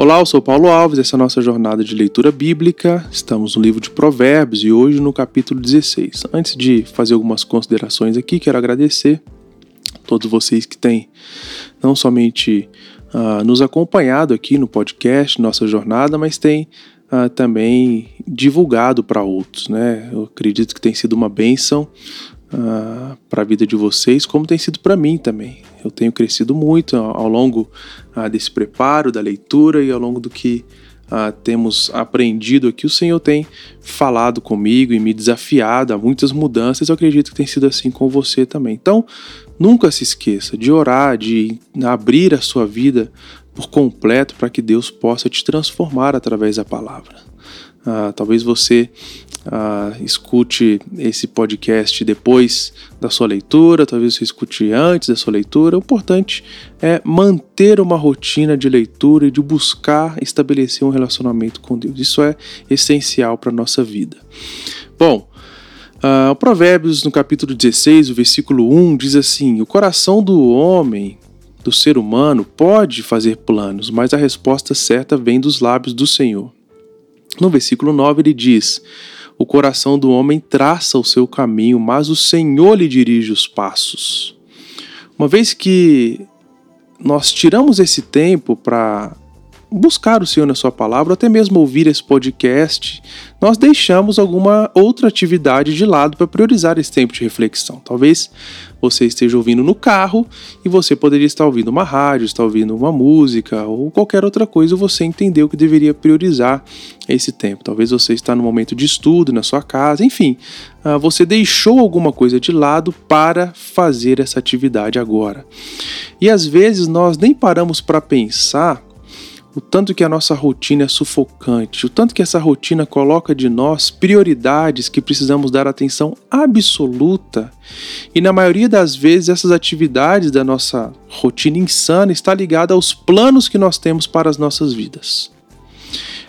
Olá, eu sou Paulo Alves, essa é a nossa jornada de leitura bíblica. Estamos no livro de Provérbios e hoje no capítulo 16. Antes de fazer algumas considerações aqui, quero agradecer a todos vocês que têm não somente uh, nos acompanhado aqui no podcast, nossa jornada, mas têm uh, também divulgado para outros. Né? Eu acredito que tem sido uma bênção uh, para a vida de vocês, como tem sido para mim também. Eu tenho crescido muito ao longo uh, desse preparo, da leitura e ao longo do que uh, temos aprendido aqui. O Senhor tem falado comigo e me desafiado a muitas mudanças. Eu acredito que tem sido assim com você também. Então, nunca se esqueça de orar, de abrir a sua vida por completo para que Deus possa te transformar através da palavra. Uh, talvez você uh, escute esse podcast depois da sua leitura, talvez você escute antes da sua leitura. O importante é manter uma rotina de leitura e de buscar estabelecer um relacionamento com Deus. Isso é essencial para a nossa vida. Bom, uh, Provérbios, no capítulo 16, o versículo 1, diz assim: O coração do homem do ser humano pode fazer planos, mas a resposta certa vem dos lábios do Senhor. No versículo 9 ele diz: o coração do homem traça o seu caminho, mas o Senhor lhe dirige os passos. Uma vez que nós tiramos esse tempo para buscar o Senhor na Sua palavra, ou até mesmo ouvir esse podcast, nós deixamos alguma outra atividade de lado para priorizar esse tempo de reflexão. Talvez você esteja ouvindo no carro e você poderia estar ouvindo uma rádio, estar ouvindo uma música ou qualquer outra coisa, você entendeu que deveria priorizar esse tempo. Talvez você está no momento de estudo na sua casa, enfim, ah, você deixou alguma coisa de lado para fazer essa atividade agora. E às vezes nós nem paramos para pensar o tanto que a nossa rotina é sufocante, o tanto que essa rotina coloca de nós prioridades que precisamos dar atenção absoluta. E na maioria das vezes essas atividades da nossa rotina insana está ligada aos planos que nós temos para as nossas vidas.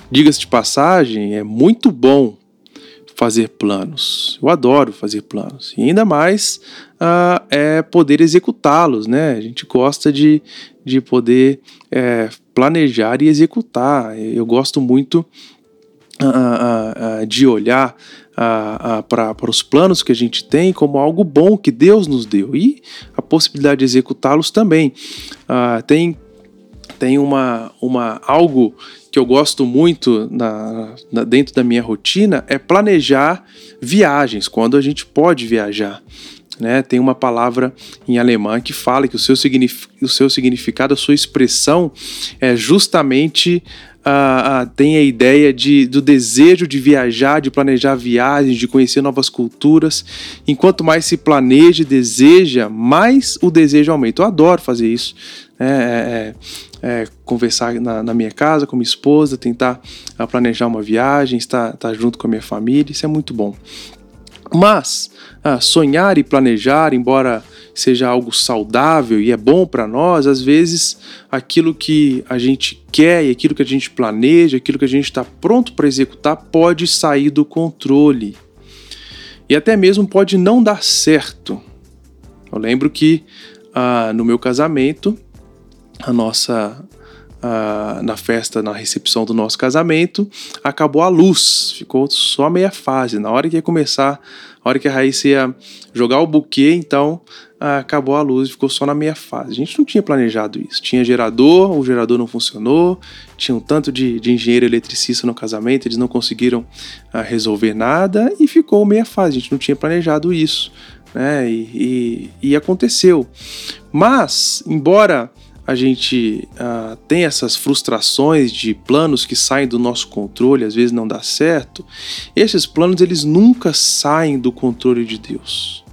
Diga-se de passagem, é muito bom fazer planos. Eu adoro fazer planos. E ainda mais uh, é poder executá-los, né? A gente gosta de, de poder é, planejar e executar. Eu gosto muito uh, uh, de olhar para os planos que a gente tem como algo bom que Deus nos deu e a possibilidade de executá-los também. tem tem uma, uma algo que eu gosto muito na, na, dentro da minha rotina é planejar viagens, quando a gente pode viajar. Né? Tem uma palavra em alemão que fala que o seu, o seu significado, a sua expressão é justamente Uh, uh, tem a ideia de, do desejo de viajar, de planejar viagens, de conhecer novas culturas. Enquanto mais se planeja e deseja, mais o desejo aumenta. Eu adoro fazer isso. Né? É, é, é, conversar na, na, minha casa com minha esposa, tentar uh, planejar uma viagem, estar, estar junto com a minha família. Isso é muito bom. Mas ah, sonhar e planejar, embora seja algo saudável e é bom para nós, às vezes aquilo que a gente quer e aquilo que a gente planeja, aquilo que a gente está pronto para executar, pode sair do controle. E até mesmo pode não dar certo. Eu lembro que ah, no meu casamento, a nossa na festa, na recepção do nosso casamento, acabou a luz, ficou só meia fase. Na hora que ia começar, a hora que a Raíssa ia jogar o buquê, então acabou a luz, ficou só na meia fase. A gente não tinha planejado isso. Tinha gerador, o gerador não funcionou, tinha um tanto de, de engenheiro eletricista no casamento, eles não conseguiram resolver nada e ficou meia fase. A gente não tinha planejado isso. Né? e, e, e aconteceu. Mas, embora a gente uh, tem essas frustrações de planos que saem do nosso controle, às vezes não dá certo, esses planos eles nunca saem do controle de Deus.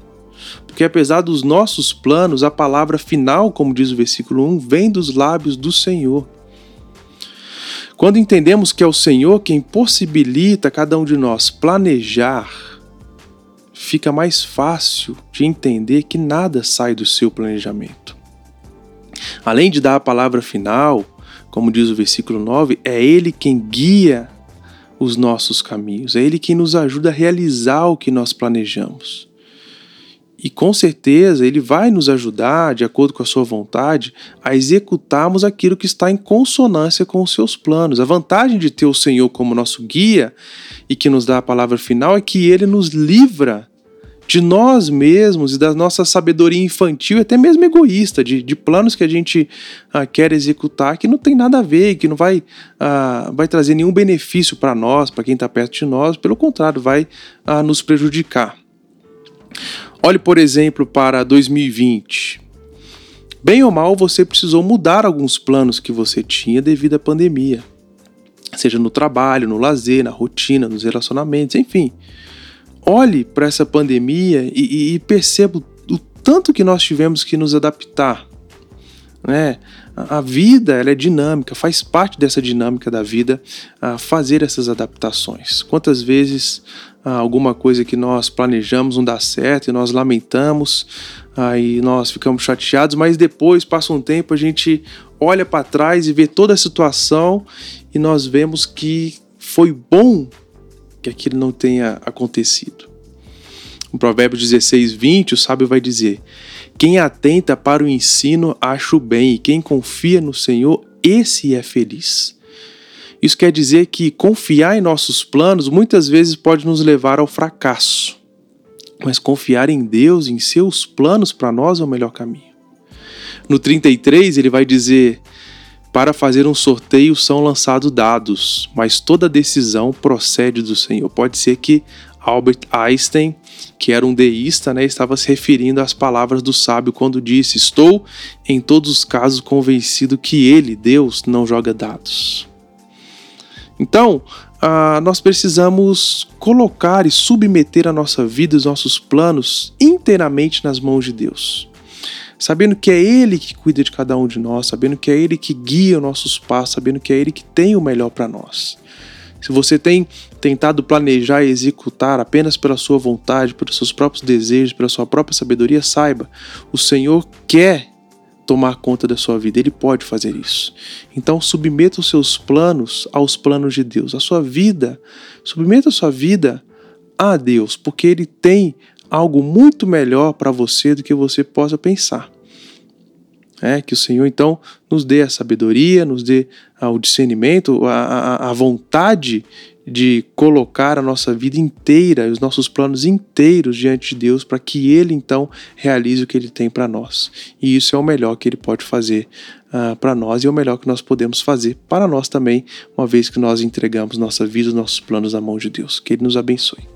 Porque apesar dos nossos planos, a palavra final, como diz o versículo 1, vem dos lábios do Senhor. Quando entendemos que é o Senhor quem possibilita cada um de nós planejar, fica mais fácil de entender que nada sai do seu planejamento. Além de dar a palavra final, como diz o versículo 9, é Ele quem guia os nossos caminhos, é Ele quem nos ajuda a realizar o que nós planejamos. E com certeza ele vai nos ajudar, de acordo com a sua vontade, a executarmos aquilo que está em consonância com os seus planos. A vantagem de ter o Senhor como nosso guia e que nos dá a palavra final é que ele nos livra de nós mesmos e da nossa sabedoria infantil, até mesmo egoísta, de, de planos que a gente ah, quer executar que não tem nada a ver, que não vai, ah, vai trazer nenhum benefício para nós, para quem está perto de nós, pelo contrário, vai ah, nos prejudicar. Olhe, por exemplo, para 2020. Bem ou mal, você precisou mudar alguns planos que você tinha devido à pandemia, seja no trabalho, no lazer, na rotina, nos relacionamentos, enfim olhe para essa pandemia e, e, perceba o tanto que nós tivemos que nos adaptar. Né? A vida ela é dinâmica, faz parte dessa dinâmica da vida a fazer essas adaptações. Quantas vezes alguma coisa que nós planejamos não dá certo e nós lamentamos, aí nós ficamos chateados, mas depois passa um tempo a gente olha para trás e vê toda a situação e nós vemos que foi bom que aquilo não tenha acontecido. No Provérbio 16, 20, o sábio vai dizer: Quem atenta para o ensino acha o bem, e quem confia no Senhor, esse é feliz. Isso quer dizer que confiar em nossos planos muitas vezes pode nos levar ao fracasso, mas confiar em Deus, em seus planos para nós é o melhor caminho. No 33, ele vai dizer: para fazer um sorteio são lançados dados, mas toda decisão procede do Senhor. Pode ser que Albert Einstein, que era um deísta, né, estava se referindo às palavras do sábio quando disse: Estou em todos os casos convencido que ele, Deus, não joga dados. Então, ah, nós precisamos colocar e submeter a nossa vida, os nossos planos, inteiramente nas mãos de Deus sabendo que é Ele que cuida de cada um de nós, sabendo que é Ele que guia os nossos passos, sabendo que é Ele que tem o melhor para nós. Se você tem tentado planejar e executar apenas pela sua vontade, pelos seus próprios desejos, pela sua própria sabedoria, saiba, o Senhor quer tomar conta da sua vida, ele pode fazer isso. Então, submeta os seus planos aos planos de Deus. A sua vida, submeta a sua vida a Deus, porque ele tem algo muito melhor para você do que você possa pensar. É, que o Senhor então nos dê a sabedoria, nos dê ah, o discernimento, a, a, a vontade de colocar a nossa vida inteira, os nossos planos inteiros diante de Deus, para que Ele então realize o que Ele tem para nós. E isso é o melhor que Ele pode fazer uh, para nós e é o melhor que nós podemos fazer para nós também, uma vez que nós entregamos nossa vida, os nossos planos à mão de Deus. Que Ele nos abençoe.